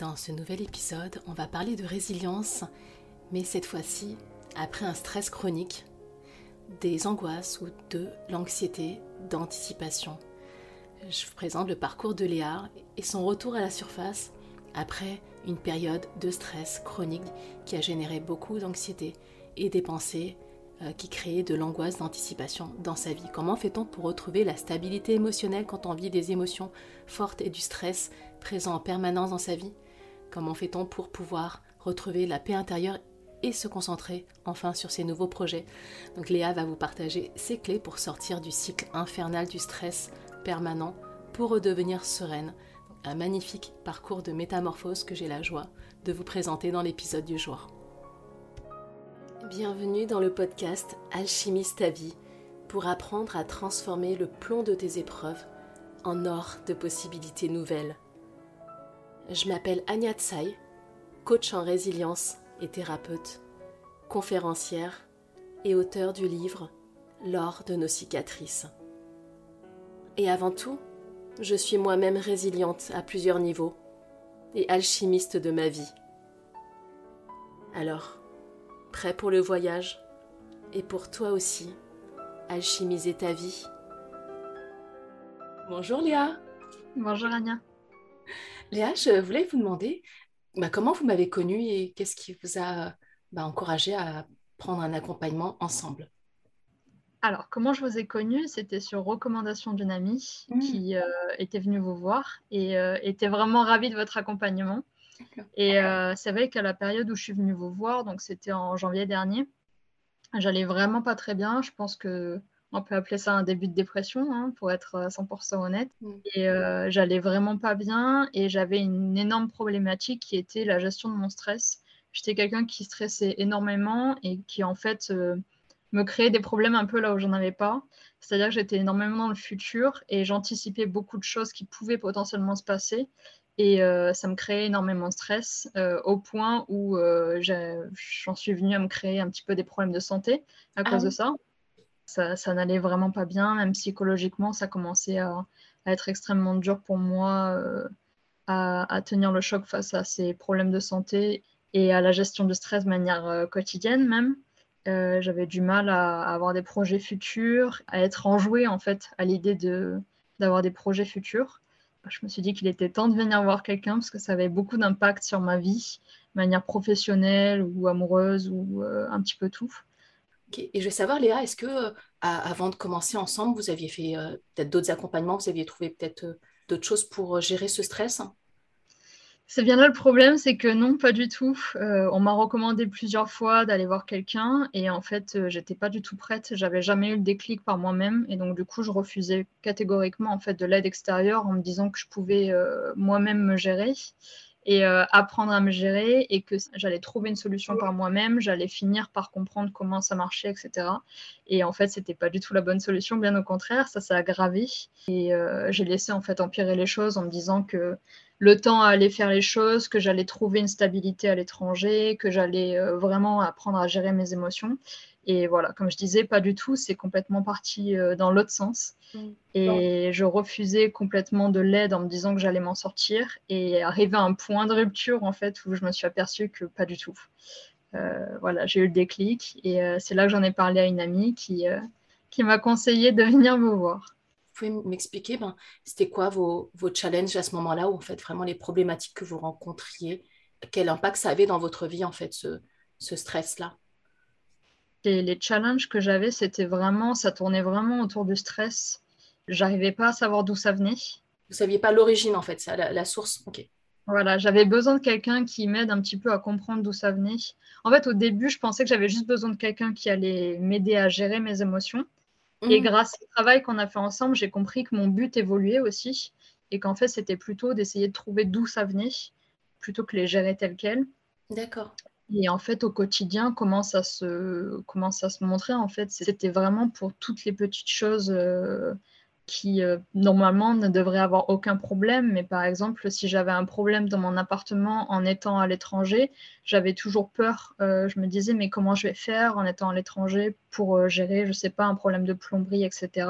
Dans ce nouvel épisode, on va parler de résilience, mais cette fois-ci après un stress chronique, des angoisses ou de l'anxiété d'anticipation. Je vous présente le parcours de Léa et son retour à la surface après une période de stress chronique qui a généré beaucoup d'anxiété et des pensées euh, qui créaient de l'angoisse d'anticipation dans sa vie. Comment fait-on pour retrouver la stabilité émotionnelle quand on vit des émotions fortes et du stress présent en permanence dans sa vie? Comment fait-on pour pouvoir retrouver la paix intérieure et se concentrer enfin sur ses nouveaux projets? Donc Léa va vous partager ses clés pour sortir du cycle infernal du stress permanent pour redevenir sereine. Un magnifique parcours de métamorphose que j'ai la joie de vous présenter dans l'épisode du jour. Bienvenue dans le podcast Alchimiste ta vie pour apprendre à transformer le plomb de tes épreuves en or de possibilités nouvelles. Je m'appelle Anya Tsai, coach en résilience et thérapeute, conférencière et auteur du livre L'or de nos cicatrices. Et avant tout, je suis moi-même résiliente à plusieurs niveaux et alchimiste de ma vie. Alors, prêt pour le voyage et pour toi aussi, alchimiser ta vie? Bonjour Léa Bonjour Anya Léa, je voulais vous demander bah, comment vous m'avez connue et qu'est-ce qui vous a bah, encouragé à prendre un accompagnement ensemble? Alors, comment je vous ai connue? C'était sur recommandation d'une amie mmh. qui euh, était venue vous voir et euh, était vraiment ravie de votre accompagnement. Et euh, c'est vrai qu'à la période où je suis venue vous voir, donc c'était en janvier dernier, j'allais vraiment pas très bien. Je pense que on peut appeler ça un début de dépression, hein, pour être 100% honnête. Mm. Et euh, j'allais vraiment pas bien et j'avais une énorme problématique qui était la gestion de mon stress. J'étais quelqu'un qui stressait énormément et qui en fait euh, me créait des problèmes un peu là où j'en avais pas. C'est-à-dire que j'étais énormément dans le futur et j'anticipais beaucoup de choses qui pouvaient potentiellement se passer. Et euh, ça me créait énormément de stress au point où j'en suis venue à me créer un petit peu des problèmes de santé à ah cause de ça ça, n'allait vraiment pas bien, même psychologiquement, ça commençait à, être extrêmement dur pour moi euh, à, tenir le choc face à ces problèmes de santé et à la gestion du stress de manière euh, quotidienne même. Euh, j'avais du mal à, avoir des projets futurs, à être enjouée en fait à l'idée de, d'avoir des projets futurs. Je me suis dit qu'il était temps de venir voir quelqu'un parce que ça avait beaucoup d'impact sur ma vie, de manière professionnelle ou amoureuse ou un petit peu tout. Et je vais savoir, Léa, est-ce que euh, avant de commencer ensemble, vous aviez fait euh, peut-être d'autres accompagnements, vous aviez trouvé peut-être euh, d'autres choses pour gérer ce stress? C'est bien là le problème, c'est que non, pas du tout. on m'a recommandé plusieurs fois d'aller voir quelqu'un et en fait, j'étais pas du tout prête. J'avais jamais eu le déclic par moi-même et donc du coup, je refusais catégoriquement en fait de l'aide extérieure en me disant que je pouvais moi-même me gérer et euh, apprendre à me gérer et que j'allais trouver une solution par moi-même, j'allais finir par comprendre comment ça marchait, etc. Et en fait, c'était pas du tout la bonne solution, bien au contraire, ça s'est aggravé. Et euh, j'ai laissé en fait empirer les choses en me disant que le temps allait faire les choses, que j'allais trouver une stabilité à l'étranger, que j'allais euh, vraiment apprendre à gérer mes émotions. Et voilà, comme je disais, pas du tout, c'est complètement parti euh, dans l'autre sens. Mm. Et je refusais complètement de l'aide en me disant que j'allais m'en sortir et arrivé à un point de rupture en fait où je me suis aperçue que pas du tout. Euh, voilà, j'ai eu le déclic et euh, c'est là que j'en ai parlé à une amie qui, qui m'a conseillé de venir me voir. Vous pouvez m'expliquer, ben, c'était quoi vos, vos, challenges à ce moment-là, ou en fait vraiment les problématiques que vous rencontriez, quel impact ça avait dans votre vie en fait, ce, ce stress-là? Les challenges que j'avais, c'était vraiment, ça tournait vraiment autour du stress. J'arrivais pas à savoir d'où ça venait. Vous saviez pas l'origine en fait, ça, la, source. Ok. Voilà, j'avais besoin de quelqu'un qui m'aide un petit peu à comprendre d'où ça venait. En fait, au début, je pensais que j'avais juste besoin de quelqu'un qui allait m'aider à gérer mes émotions. Et mhm. grâce au travail qu'on a fait ensemble, j'ai compris que mon but évoluait aussi et qu'en fait, c'était plutôt d'essayer de trouver d'où ça venait plutôt que les gérer telles quelles. D'accord. Et en fait, au quotidien, comment ça se, comment ça se montrait, en fait, c'était vraiment pour toutes les petites choses euh, qui, euh, normalement, ne devraient avoir aucun problème. Mais par exemple, si j'avais un problème dans mon appartement en étant à l'étranger, j'avais toujours peur. Euh, je me disais, mais comment je vais faire en étant à l'étranger pour gérer, je ne sais pas, un problème de plomberie, etc.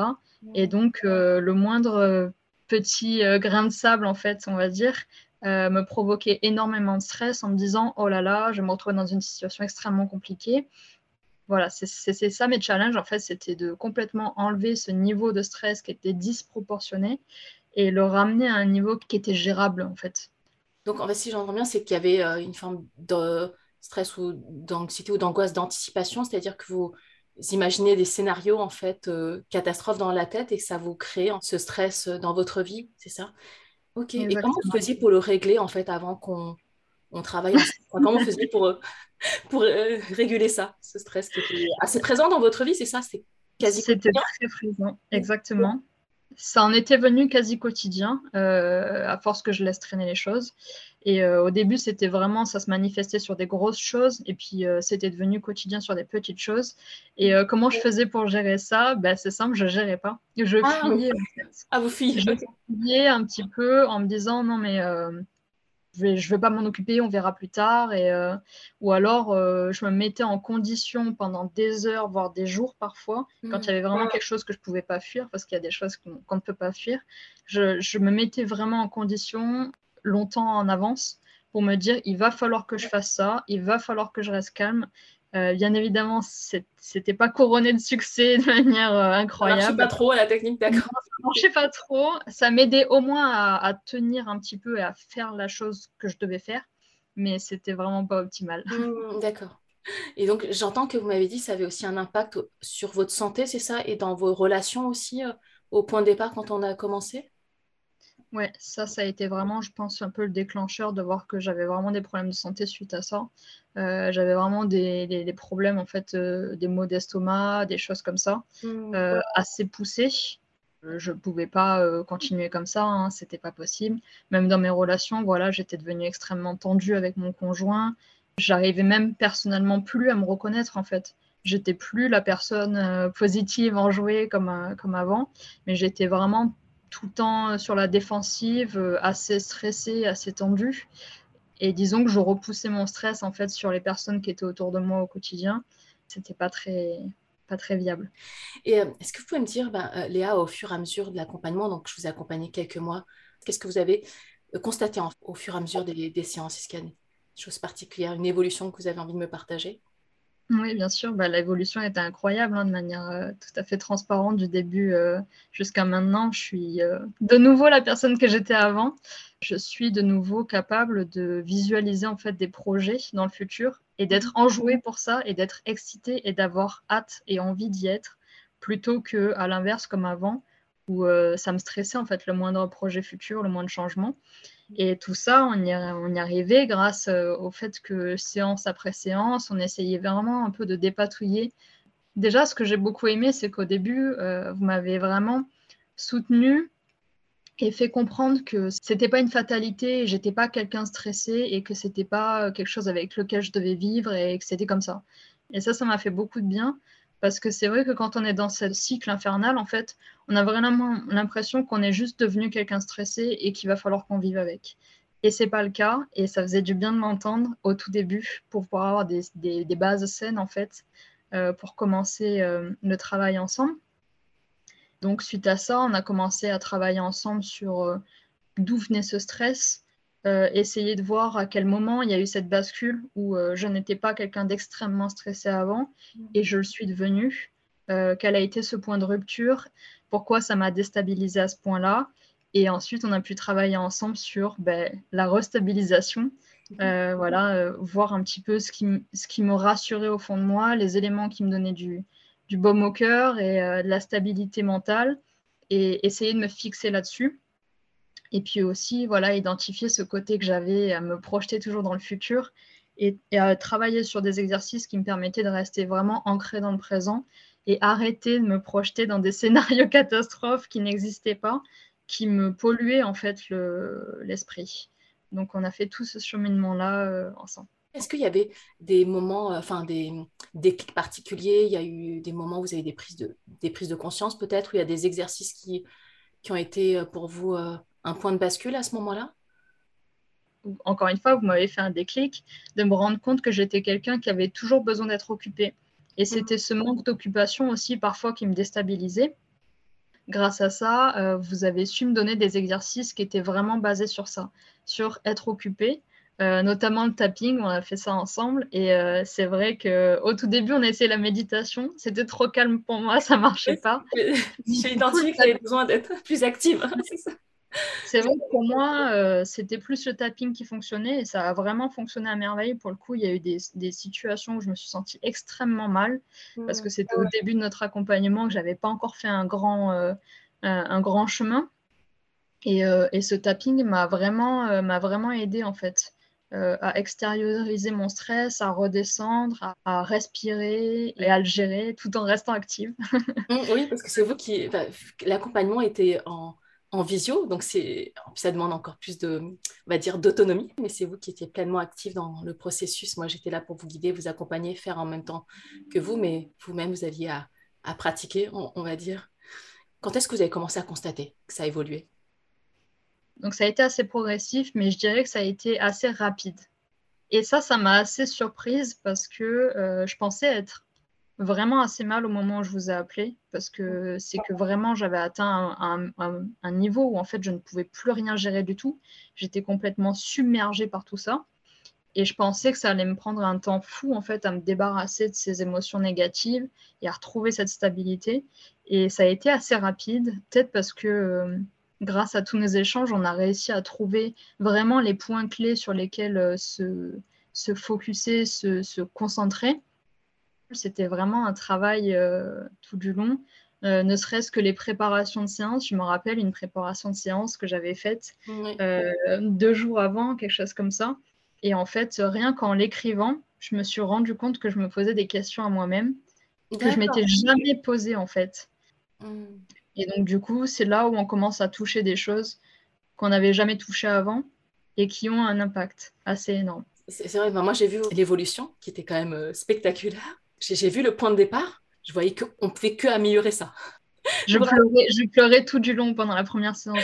Et donc, le moindre petit grain de sable, en fait, on va dire, me provoquait énormément de stress en me disant oh là là, je me retrouve dans une situation extrêmement compliquée. Voilà, c'est ça mes challenges. En fait, c'était de complètement enlever ce niveau de stress qui était disproportionné et le ramener à un niveau qui était gérable en fait. Donc, en fait, si j'entends bien, c'est qu'il y avait euh, une forme de stress ou d'anxiété ou d'angoisse d'anticipation, c'est-à-dire que vous imaginez des scénarios en fait euh, catastrophes dans la tête et ça vous crée ce stress dans votre vie, c'est ça? Ok. Et comment vous faisiez pour le régler en fait avant qu'on on travaille Comment vous faisiez pour, euh, pour réguler ça, ce stress qui était assez présent dans votre vie, c'est ça? C'est quasi C'était très présent, exactement ça en était venu quasi quotidien, euh, à force que je laisse traîner les choses. Et euh, au début, c'était vraiment, ça se manifestait sur des grosses choses, et puis euh, c'était devenu quotidien sur des petites choses. Et comment je faisais pour gérer ça? Ben, C'est simple, je ne gérais pas. Je ah, fuyais. Ah, vous fuyez Je fuyais un petit peu en me disant, non mais je ne vais, pas m'en occuper, on verra plus tard. Et, euh, ou alors, euh, je me mettais en condition pendant des heures, voire des jours parfois, quand il y avait vraiment quelque chose que je ne pouvais pas fuir, parce qu'il y a des choses qu'on ne peut pas fuir. Je, je, me mettais vraiment en condition longtemps en avance pour me dire, il va falloir que je fasse ça, il va falloir que je reste calme. Euh, bien évidemment, c'était pas couronné de succès de manière euh, incroyable. Ça marchait pas trop la technique, d'accord. Ça marchait pas trop. Ça m'aidait au moins à, tenir un petit peu et à faire la chose que je devais faire, mais c'était vraiment pas optimal. Mmh, d'accord. Et donc, j'entends que vous m'avez dit que ça avait aussi un impact sur votre santé, c'est ça, et dans vos relations aussi, euh, au point de départ quand on a commencé? Ouais, ça, ça a été vraiment, je pense, un peu le déclencheur de voir que j'avais vraiment des problèmes de santé suite à ça. Euh, j'avais vraiment des, problèmes, en fait, euh, des maux d'estomac, des choses comme ça, mmh. euh, assez poussés. Je ne pouvais pas continuer comme ça, hein, c'était pas possible. Même dans mes relations, voilà, j'étais devenue extrêmement tendue avec mon conjoint. J'arrivais même personnellement plus à me reconnaître, en fait j'étais plus la personne positive, enjouée comme, comme avant, mais j'étais vraiment tout le temps sur la défensive, euh, assez stressée, assez tendue. Et disons que je repoussais mon stress en fait sur les personnes qui étaient autour de moi au quotidien. C'était pas très pas très viable. Et euh, est-ce que vous pouvez me dire, ben, euh, Léa, au fur et à mesure de l'accompagnement, donc je vous ai accompagné quelques mois, qu'est-ce que vous avez constaté au fur et à mesure des, des séances Est-ce qu'il y a des choses particulières, une évolution que vous avez envie de me partager? Oui, bien sûr. Bah, l'évolution était incroyable hein, de manière euh, tout à fait transparente du début euh, jusqu'à maintenant. Je suis euh, de nouveau la personne que j'étais avant. Je suis de nouveau capable de visualiser en fait des projets dans le futur et d'être mmh. enjouée pour ça et d'être excitée et d'avoir hâte et envie d'y être plutôt que à l'inverse comme avant où ça me stressait en fait le moindre projet futur, le moindre changement. Et tout ça, on y, arrivait grâce euh, au fait que séance après séance, on essayait vraiment un peu de dépatouiller. Déjà, ce que j'ai beaucoup aimé, c'est qu'au début, euh, vous m'avez vraiment soutenu et fait comprendre que c'était pas une fatalité, j'étais pas quelqu'un stressé et que c'était pas quelque chose avec lequel je devais vivre et que c'était comme ça. Et ça, ça m'a fait beaucoup de bien parce que c'est vrai que quand on est dans ce cycle infernal, en fait, on a vraiment l'impression qu'on est juste devenu quelqu'un stressé et qu'il va falloir qu'on vive avec. Et c'est pas le cas, et ça faisait du bien de m'entendre au tout début pour pouvoir avoir des, bases saines, en fait, euh, pour commencer euh, le travail ensemble. Donc, suite à ça, on a commencé à travailler ensemble sur euh, d'où venait ce stress, euh, essayer de voir à quel moment il y a eu cette bascule où euh, je n'étais pas quelqu'un d'extrêmement stressé avant mm. et je le suis devenu. Euh, quel a été ce point de rupture? Pourquoi ça m'a déstabilisé à ce point-là? Et ensuite, on a pu travailler ensemble sur ben, la restabilisation. Voilà, voir un petit peu ce qui, ce qui me rassurait au fond de moi, les éléments qui me donnaient du, du baume au cœur et de la stabilité mentale et essayer de me fixer là-dessus. Et puis aussi, voilà, identifier ce côté que j'avais à me projeter toujours dans le futur et, à travailler sur des exercices qui me permettaient de rester vraiment ancré dans le présent et arrêter de me projeter dans des scénarios catastrophes qui n'existaient pas, qui me polluaient en fait l'esprit. Donc on a fait tout ce cheminement-là euh, ensemble. Est-ce qu'il y avait des moments, euh, enfin des, des clics particuliers? Il y a eu des moments où vous avez des prises de, des prises de conscience peut-être, où il y a des exercices qui, qui ont été euh, pour vous un point de bascule à ce moment-là? Encore une fois, vous m'avez fait un déclic de me rendre compte que j'étais quelqu'un qui avait toujours besoin d'être occupé. Et c'était ce manque d'occupation aussi parfois qui me déstabilisait. grâce à ça, euh, vous avez su me donner des exercices qui étaient vraiment basés sur ça, sur être occupé, euh, notamment le tapping, on a fait ça ensemble. Et euh, c'est vrai qu'au tout début, on a essayé la méditation. C'était trop calme pour moi, ça marchait pas. J'ai identifié que j'avais besoin d'être plus active. c'est vrai que pour moi, euh, c'était plus le tapping qui fonctionnait et ça a vraiment fonctionné à merveille. Pour le coup, il y a eu des, situations où je me suis sentie extrêmement mal parce que c'était au début de notre accompagnement que j'avais pas encore fait un grand, un, grand chemin. Et, et ce tapping m'a vraiment, m'a vraiment aidé en fait. Euh, à extérioriser mon stress, à redescendre, à, respirer et à le gérer tout en restant active. Mmh, oui, parce que c'est vous qui... L'accompagnement était en, en visio, donc ça demande encore plus de, on va dire, d'autonomie, mais c'est vous qui étiez pleinement active dans le processus. Moi, j'étais là pour vous guider, vous accompagner, faire en même temps que vous, mais vous-même, vous aviez à, pratiquer, on, va dire. Quand est-ce que vous avez commencé à constater que ça a évolué? Donc ça a été assez progressif, mais je dirais que ça a été assez rapide. Et ça, ça m'a assez surprise parce que euh, je pensais être vraiment assez mal au moment où je vous ai appelé, parce que c'est que vraiment j'avais atteint un, niveau où en fait je ne pouvais plus rien gérer du tout. J'étais complètement submergée par tout ça. Et je pensais que ça allait me prendre un temps fou en fait à me débarrasser de ces émotions négatives et à retrouver cette stabilité. Et ça a été assez rapide, peut-être parce que euh, grâce à tous nos échanges, on a réussi à trouver vraiment les points clés sur lesquels euh, se, se focuser, se, concentrer. C'était vraiment un travail euh, tout du long. Euh, ne serait-ce que les préparations de séance. Je me rappelle une préparation de séance que j'avais faite deux jours avant, quelque chose comme ça. Et en fait, rien qu'en l'écrivant, je me suis rendu compte que je me posais des questions à moi-même que je m'étais jamais posées en fait. Mmh. Et donc, du coup, c'est là où on commence à toucher des choses qu'on n'avait jamais touchées avant et qui ont un impact assez énorme. C'est vrai, moi j'ai vu l'évolution qui était quand même euh, spectaculaire. J'ai vu le point de départ, je voyais qu'on ne pouvait que améliorer ça. Je pleurais, je pleurais, tout du long pendant la première séance.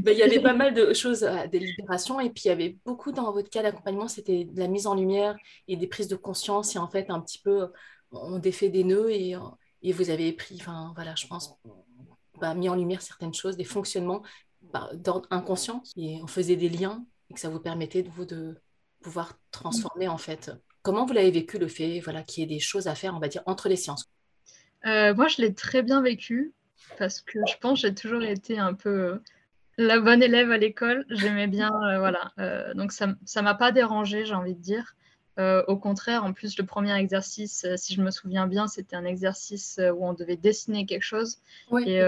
Ben, il y avait pas mal de choses, euh, des libérations, et puis il y avait beaucoup dans votre cas d'accompagnement, c'était de la mise en lumière et des prises de conscience, et en fait, un petit peu, on défait des nœuds, et, et vous avez pris, enfin voilà, je pense, mis en lumière certaines choses, des fonctionnements bah, d'ordre inconscient, et on faisait des liens et que ça vous permettait de vous de pouvoir transformer en fait. Comment vous l'avez vécu le fait voilà, qu'il y ait des choses à faire, on va dire, entre les sciences? Euh, Moi, je l'ai très bien vécu parce que je pense que j'ai toujours été un peu euh, la bonne élève à l'école. J'aimais bien, euh, voilà. donc ça ne m'a pas dérangé, j'ai envie de dire. Euh, au contraire, en plus, le premier exercice, euh, si je me souviens bien, c'était un exercice euh, où on devait dessiner quelque chose. Et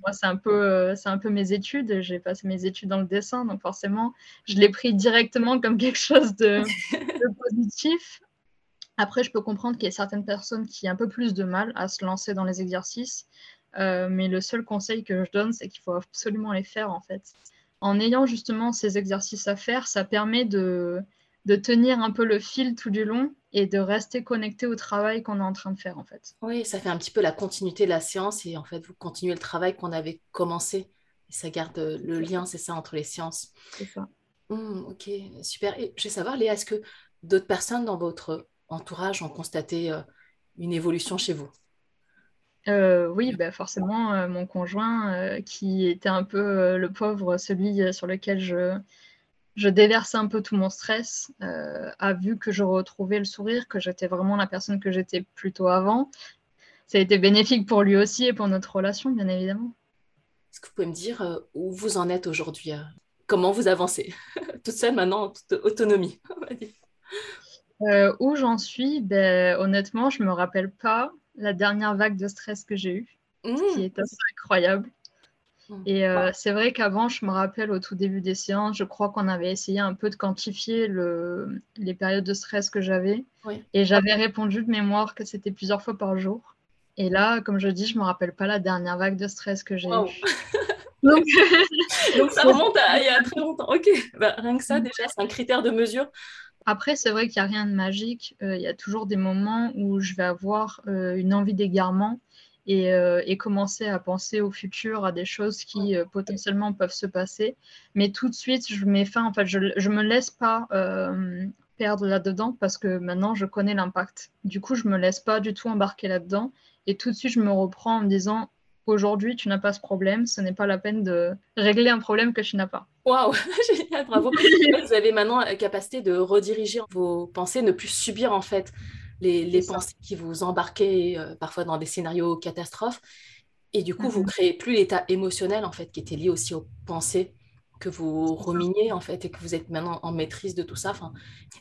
moi, c'est un, peu, c'est un peu mes études. J'ai passé mes études dans le dessin, donc forcément, je l'ai pris directement comme quelque chose de, positif. Après, je peux comprendre qu'il y a certaines personnes qui ont un peu plus de mal à se lancer dans les exercices. mais le seul conseil que je donne, c'est qu'il faut absolument les faire, en fait. En ayant justement ces exercices à faire, ça permet de de tenir un peu le fil tout du long et de rester connecté au travail qu'on est en train de faire en fait. Oui, ça fait un petit peu la continuité de la séance et en fait vous continuez le travail qu'on avait commencé et ça garde le lien, c'est ça, entre les séances. C'est ça. Mmh, ok, super. Et je vais savoir, Léa, est-ce que d'autres personnes dans votre entourage ont constaté euh, une évolution chez vous? Euh, oui, bah forcément, euh, mon conjoint, qui était un peu le pauvre, celui sur lequel je, je déversais un peu tout mon stress, euh, a vu que je retrouvais le sourire, que j'étais vraiment la personne que j'étais plutôt avant. Ça a été bénéfique pour lui aussi et pour notre relation, bien évidemment. Est-ce que vous pouvez me dire euh, où vous en êtes aujourd'hui euh, Comment vous avancez Toute seule maintenant, en toute autonomie, où j'en suis ben, Honnêtement, je ne me rappelle pas la dernière vague de stress que j'ai eue, ce qui mmh. est assez incroyable. Mmh. Et euh, c'est vrai qu'avant, je me rappelle au tout début des séances, je crois qu'on avait essayé un peu de quantifier le, les périodes de stress que j'avais. Et j'avais répondu de mémoire que c'était plusieurs fois par jour. Et là, comme je dis, je ne me rappelle pas la dernière vague de stress que j'ai eue. Donc... Donc... ça remonte à il y a très longtemps. Ok, bah, rien que ça, mmh. déjà, c'est un critère de mesure. Après, c'est vrai qu'il n'y a rien de magique. Euh, il y a toujours des moments où je vais avoir euh, une envie d'égarement euh, et, commencer à penser au futur, à des choses qui euh, potentiellement peuvent se passer. Mais tout de suite, je mets fin, en fait, je ne me laisse pas euh, perdre là-dedans parce que maintenant, je connais l'impact. Du coup, je ne me laisse pas du tout embarquer là-dedans. Et tout de suite, je me reprends en me disant, aujourd'hui tu n'as pas ce problème, ce n'est pas la peine de régler un problème que tu n'as pas. Waouh, génial, bravo. vous avez maintenant la capacité de rediriger vos pensées, ne plus subir en fait les, pensées qui vous embarquaient euh, parfois dans des scénarios catastrophes. Et du coup, vous mhm. créez plus l'état émotionnel en fait qui était lié aussi aux pensées que vous ruminiez en fait et que vous êtes maintenant en maîtrise de tout ça.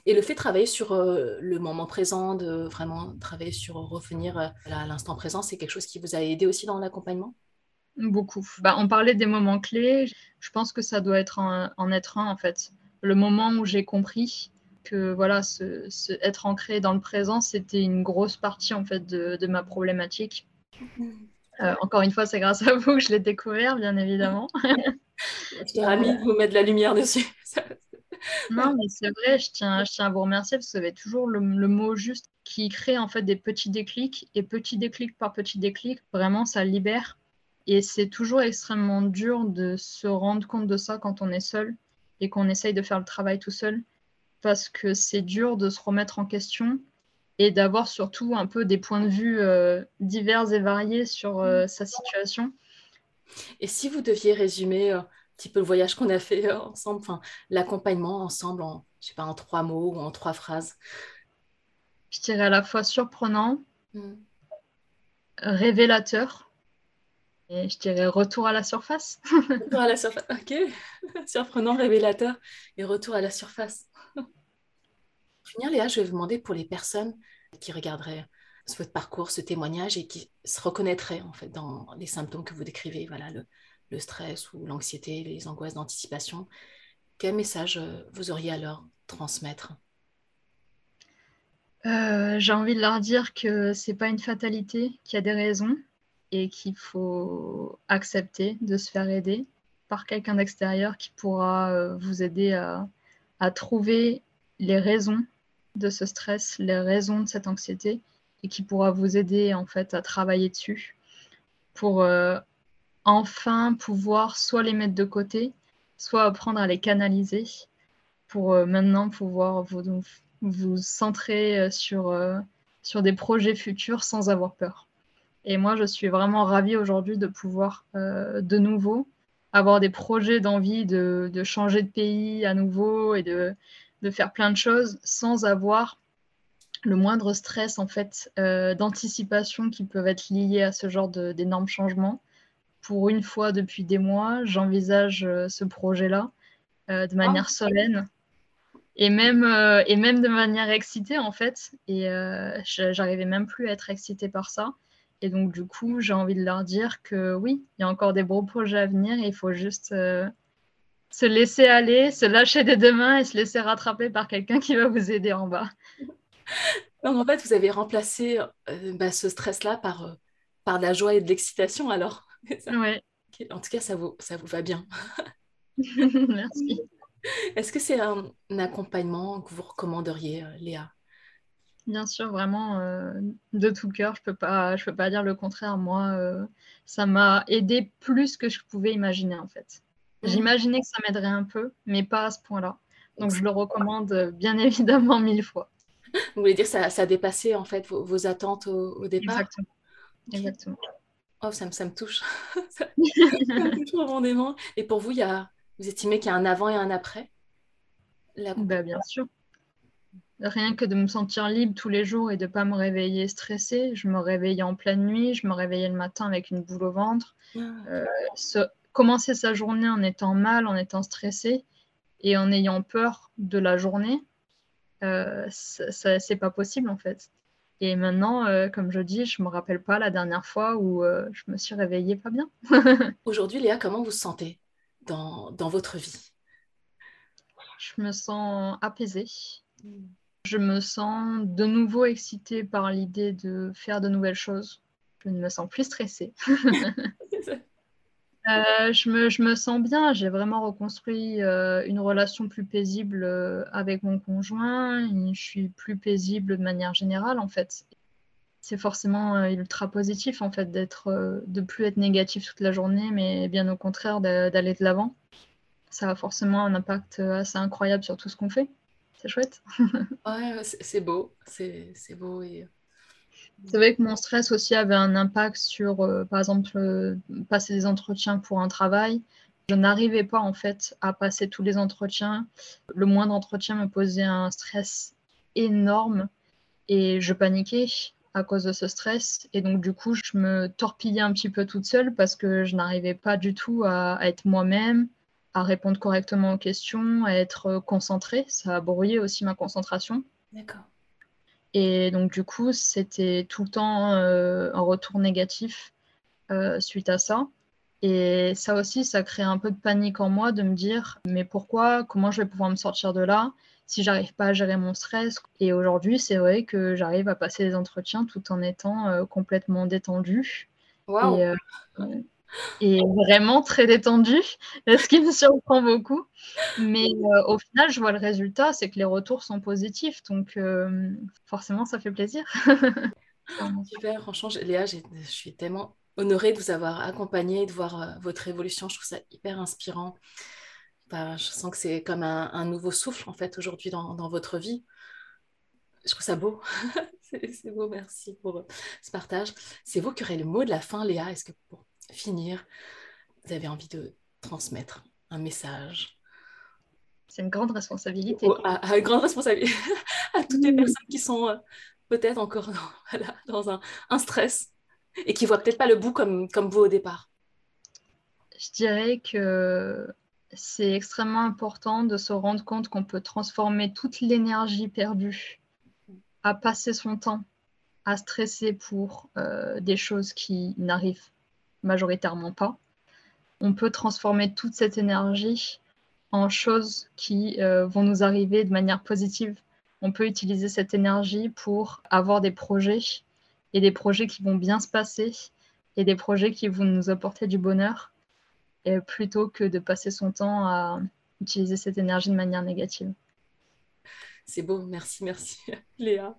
Et le fait de travailler sur euh, le moment présent, de vraiment travailler sur revenir euh, à l'instant présent, c'est quelque chose qui vous a aidé aussi dans l'accompagnement? Beaucoup. Bah, on parlait des moments clés. Je pense que ça doit être en, être un en fait. Le moment où j'ai compris que voilà, ce, être ancré dans le présent, c'était une grosse partie en fait de, de ma problématique. Mhm. Euh, encore une fois, c'est grâce à vous que je l'ai découvert, bien évidemment. je suis ravie de vous mettre de la lumière dessus. non, mais c'est vrai, je tiens, je tiens à vous remercier parce que vous avez toujours le, mot juste qui crée en fait des petits déclics et petit déclic par petit déclic, vraiment ça libère. Et c'est toujours extrêmement dur de se rendre compte de ça quand on est seul et qu'on essaye de faire le travail tout seul parce que c'est dur de se remettre en question et d'avoir surtout un peu des points de vue euh, divers et variés sur euh, mm. sa situation. Et si vous deviez résumer euh, un petit peu le voyage qu'on a fait ensemble, enfin l'accompagnement ensemble en, je sais pas, en trois mots ou en trois phrases? Je dirais à la fois surprenant, mm. révélateur et je dirais retour à la surface. retour à la surface, ok. Surprenant, révélateur et retour à la surface. Léa, je vais vous demander pour les personnes qui regarderaient votre parcours, ce témoignage et qui se reconnaîtraient en fait dans les symptômes que vous décrivez, voilà, le, stress ou l'anxiété, les angoisses d'anticipation. Quel message euh, vous auriez à leur transmettre? Euh, J'ai envie de leur dire que c'est pas une fatalité, qu'il y a des raisons et qu'il faut accepter de se faire aider par quelqu'un d'extérieur qui pourra euh, vous aider à trouver les raisons de ce stress, les raisons de cette anxiété et qui pourra vous aider en fait à travailler dessus pour euh, enfin pouvoir soit les mettre de côté, soit apprendre à les canaliser pour euh, maintenant pouvoir vous, vous centrer euh, sur, sur des projets futurs sans avoir peur. Et moi, je suis vraiment ravie aujourd'hui de pouvoir de nouveau avoir des projets d'envie de, de, changer de pays à nouveau et de, de faire plein de choses sans avoir le moindre stress en fait euh, d'anticipation qui peuvent être liés à ce genre d'énormes changements. Pour une fois depuis des mois, j'envisage euh, ce projet-là euh, de manière ah. solenne et même, et même de manière excitée en fait. Et j'arrivais même plus à être excitée par ça. Et donc du coup, j'ai envie de leur dire que oui, il y a encore des beaux projets à venir et il faut juste se laisser aller, se lâcher des deux mains et se laisser rattraper par quelqu'un qui va vous aider en bas. Donc en fait, vous avez remplacé euh, bah, ce stress-là par, euh, par de la joie et de l'excitation alors. En tout cas, ça vous, ça vous va bien. Merci. Est-ce que c'est un, accompagnement que vous recommanderiez, euh, Léa? Bien sûr, vraiment de tout cœur. Je ne peux, pas, peux pas dire le contraire. Moi, ça m'a aidé plus que je pouvais imaginer en fait. J'imaginais que ça m'aiderait un peu, mais pas à ce point-là. Donc je le recommande euh, bien évidemment mille fois. Vous voulez dire que ça, ça a dépassé en fait vos, attentes au, départ? Exactement. Exactement. Oh, ça me, ça me touche. ça me touche profondément. Et pour vous, il y a, vous estimez qu'il y a un avant et un après? Bah, Bien sûr. Rien que de me sentir libre tous les jours et de ne pas me réveiller stressée. Je me réveillais en pleine nuit, je me réveillais le matin avec une boule au ventre. Ah. Euh, commencer sa journée en étant mal, en étant stressé et en ayant peur de la journée, euh, c'est pas possible en fait. Et maintenant, euh, comme je dis, je me rappelle pas la dernière fois où euh, je me suis réveillée pas bien. Aujourd'hui, Léa, comment vous vous sentez dans, dans, votre vie? Je me sens apaisée. Je me sens de nouveau excitée par l'idée de faire de nouvelles choses. Je ne me sens plus stressée. Euh, je, me, je, me, sens bien. J'ai vraiment reconstruit euh, une relation plus paisible euh, avec mon conjoint. Je suis plus paisible de manière générale, en fait. C'est forcément ultra positif, en fait, d'être, de plus être négatif toute la journée, mais bien au contraire d'aller de l'avant. Ça a forcément un impact assez incroyable sur tout ce qu'on fait. C'est chouette. ouais, c'est beau. C'est beau et C'est vrai que mon stress aussi avait un impact sur, euh, par exemple, euh, passer des entretiens pour un travail. Je n'arrivais pas en fait à passer tous les entretiens. Le moindre entretien me posait un stress énorme et je paniquais à cause de ce stress. Et donc, du coup, je me torpillais un petit peu toute seule parce que je n'arrivais pas du tout à, être moi-même, à répondre correctement aux questions, à être concentrée. Ça a brouillé aussi ma concentration. D'accord. Et donc, du coup, c'était tout le temps euh, un retour négatif euh, suite à ça. Et ça aussi, ça crée un peu de panique en moi de me dire, mais pourquoi, comment je vais pouvoir me sortir de là? Si j'arrive pas à gérer mon stress. Et aujourd'hui, c'est vrai que j'arrive à passer les entretiens tout en étant euh, complètement détendue. Et, euh, et, vraiment très détendue, ce qui me surprend beaucoup. Mais euh, au final, je vois le résultat, c'est que les retours sont positifs. Donc forcément, ça fait plaisir. Super, franchement, Léa, je suis tellement honorée de vous avoir accompagné, de voir votre évolution. Je trouve ça hyper inspirant. Je sens que c'est comme un, nouveau souffle en fait aujourd'hui dans, votre vie. Je trouve ça beau. c'est beau, merci pour euh, ce partage. C'est vous qui aurez le mot de la fin, Léa. Est-ce que finir, vous avez envie de transmettre un message C'est une grande responsabilité. à, une grande responsabilité à toutes les personnes qui sont euh, peut-être encore dans, un, un, stress et qui voient peut-être pas le bout comme, comme vous au départ. Je dirais que c'est extrêmement important de se rendre compte qu'on peut transformer toute l'énergie perdue à passer son temps à stresser pour euh, des choses qui n'arrivent majoritairement pas. On peut transformer toute cette énergie en choses qui euh, vont nous arriver de manière positive. On peut utiliser cette énergie pour avoir des projets et des projets qui vont bien se passer et des projets qui vont nous apporter du bonheur plutôt que de passer son temps à utiliser cette énergie de manière négative. C'est beau, merci, merci Léa.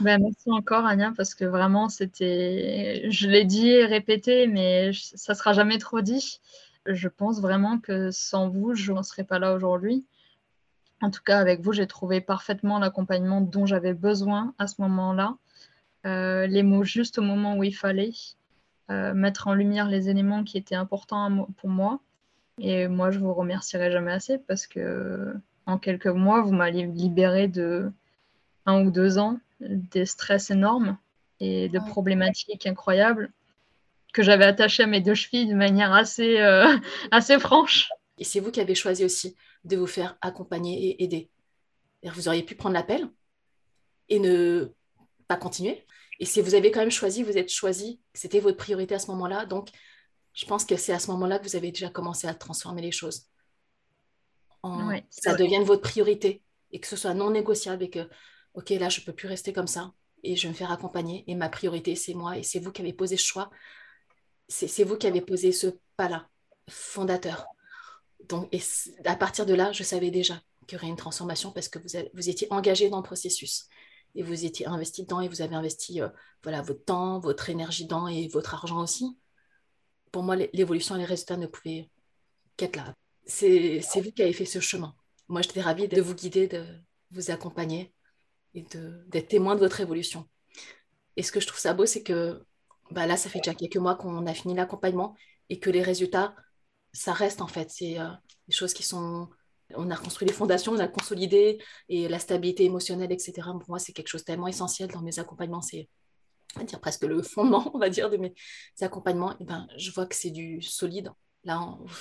Ben, merci encore Anya parce que vraiment c'était, je l'ai dit et répété, mais ça sera jamais trop dit. Je pense vraiment que sans vous, je n'en serais pas là aujourd'hui. En tout cas, avec vous, j'ai trouvé parfaitement l'accompagnement dont j'avais besoin à ce moment-là, euh, les mots juste au moment où il fallait. Euh, mettre en lumière les éléments qui étaient importants pour moi. Et moi, je vous remercierai jamais assez parce que en quelques mois, vous m'avez libéré de un ou deux ans des stress énormes et de problématiques incroyables que j'avais attachées à mes deux chevilles de manière assez, euh, assez franche. Et c'est vous qui avez choisi aussi de vous faire accompagner et aider. Vous auriez pu prendre l'appel et ne pas continuer, et si vous avez quand même choisi, vous êtes choisi, c'était votre priorité à ce moment-là. Donc, je pense que c'est à ce moment-là que vous avez déjà commencé à transformer les choses. ça devienne votre priorité et que ce soit non négociable et que, OK, là, je ne peux plus rester comme ça et je vais me faire accompagner. Et ma priorité, c'est moi et c'est vous qui avez posé ce choix. C'est vous qui avez posé ce pas-là, fondateur. Donc, et à partir de là, je savais déjà qu'il y aurait une transformation parce que vous, vous étiez engagé dans le processus et vous étiez investi dedans et vous avez investi euh, voilà, votre temps, votre énergie dedans et votre argent aussi. Pour moi, l'évolution et les résultats ne pouvaient qu'être là. C'est vous qui avez fait ce chemin. Moi, j'étais ravie de vous guider, de vous accompagner et d'être témoin de votre évolution. Et ce que je trouve ça beau, c'est que bah là, ça fait déjà quelques mois qu'on a fini l'accompagnement et que les résultats, ça reste en fait. C'est euh, des choses qui sont on a construit les fondations, on a consolidé et la stabilité émotionnelle, etc. Pour moi, c'est quelque chose tellement essentiel dans mes accompagnements. C'est dire presque le fondement, on va dire, de mes accompagnements. Et ben, je vois que c'est du solide. Là,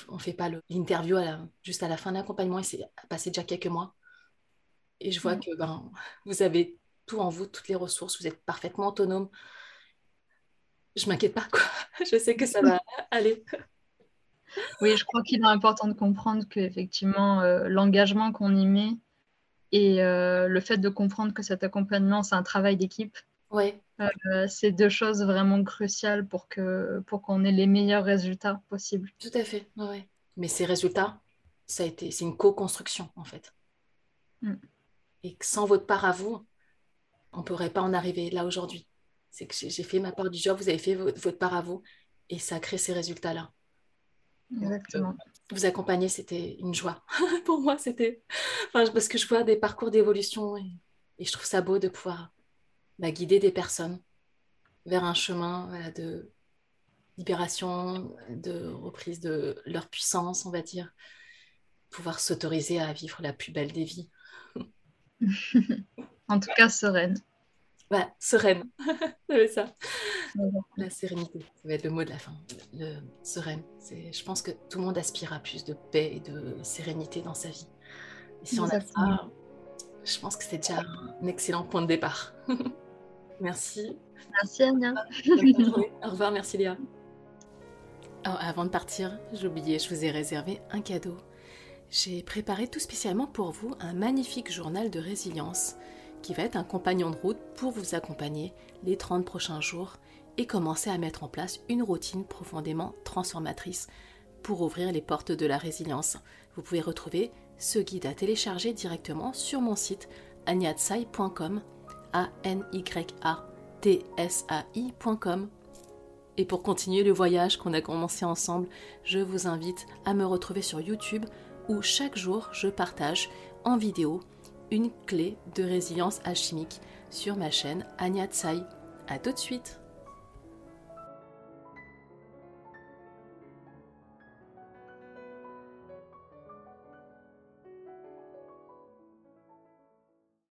on ne fait pas l'interview juste à la fin de l'accompagnement et c'est passé déjà quelques mois. Et je vois mm. que ben, vous avez tout en vous, toutes les ressources, vous êtes parfaitement autonome. Je m'inquiète pas, quoi. Je sais que ça va aller. Oui, je crois qu'il est important de comprendre qu'effectivement, euh, l'engagement qu'on y met et euh, le fait de comprendre que cet accompagnement, c'est un travail d'équipe, ouais. Euh, c'est deux choses vraiment cruciales pour qu'on pour qu'on ait les meilleurs résultats possibles. Tout à fait, ouais. Mais ces résultats, ça a été, c'est une co-construction en fait. Mm. Et que sans votre part à vous, on ne pourrait pas en arriver là aujourd'hui. C'est que j'ai fait ma part du job, vous avez fait votre, part à vous, et ça a créé ces résultats-là. Exactement. vous accompagner, c'était une joie. Pour moi, c'était. Enfin, parce que je vois des parcours d'évolution et, je trouve ça beau de pouvoir bah, guider des personnes vers un chemin de libération, de reprise de leur puissance, on va dire, pouvoir s'autoriser à vivre la plus belle des vies. en tout cas, sereine. Ouais, sereine, c'est ça. La sérénité, ça va être le mot de la fin. Le sereine, c'est, je pense que tout le monde aspire à plus de paix et de sérénité dans sa vie. Et si on a ça, je pense que c'est déjà un excellent point de départ. merci. Merci Anya. Au revoir, merci Léa. Oh, avant de partir, j'ai oublié, je vous ai réservé un cadeau. J'ai préparé tout spécialement pour vous un magnifique journal de résilience qui va être un compagnon de route pour vous accompagner les 30 prochains jours et commencer à mettre en place une routine profondément transformatrice pour ouvrir les portes de la résilience. Vous pouvez retrouver ce guide à télécharger directement sur mon site agnatsai.com a n y a t s a i.com. Et pour continuer le voyage qu'on a commencé ensemble, je vous invite à me retrouver sur YouTube où chaque jour je partage en vidéo une clé de résilience alchimique sur ma chaîne Anya Tsai. A tout de suite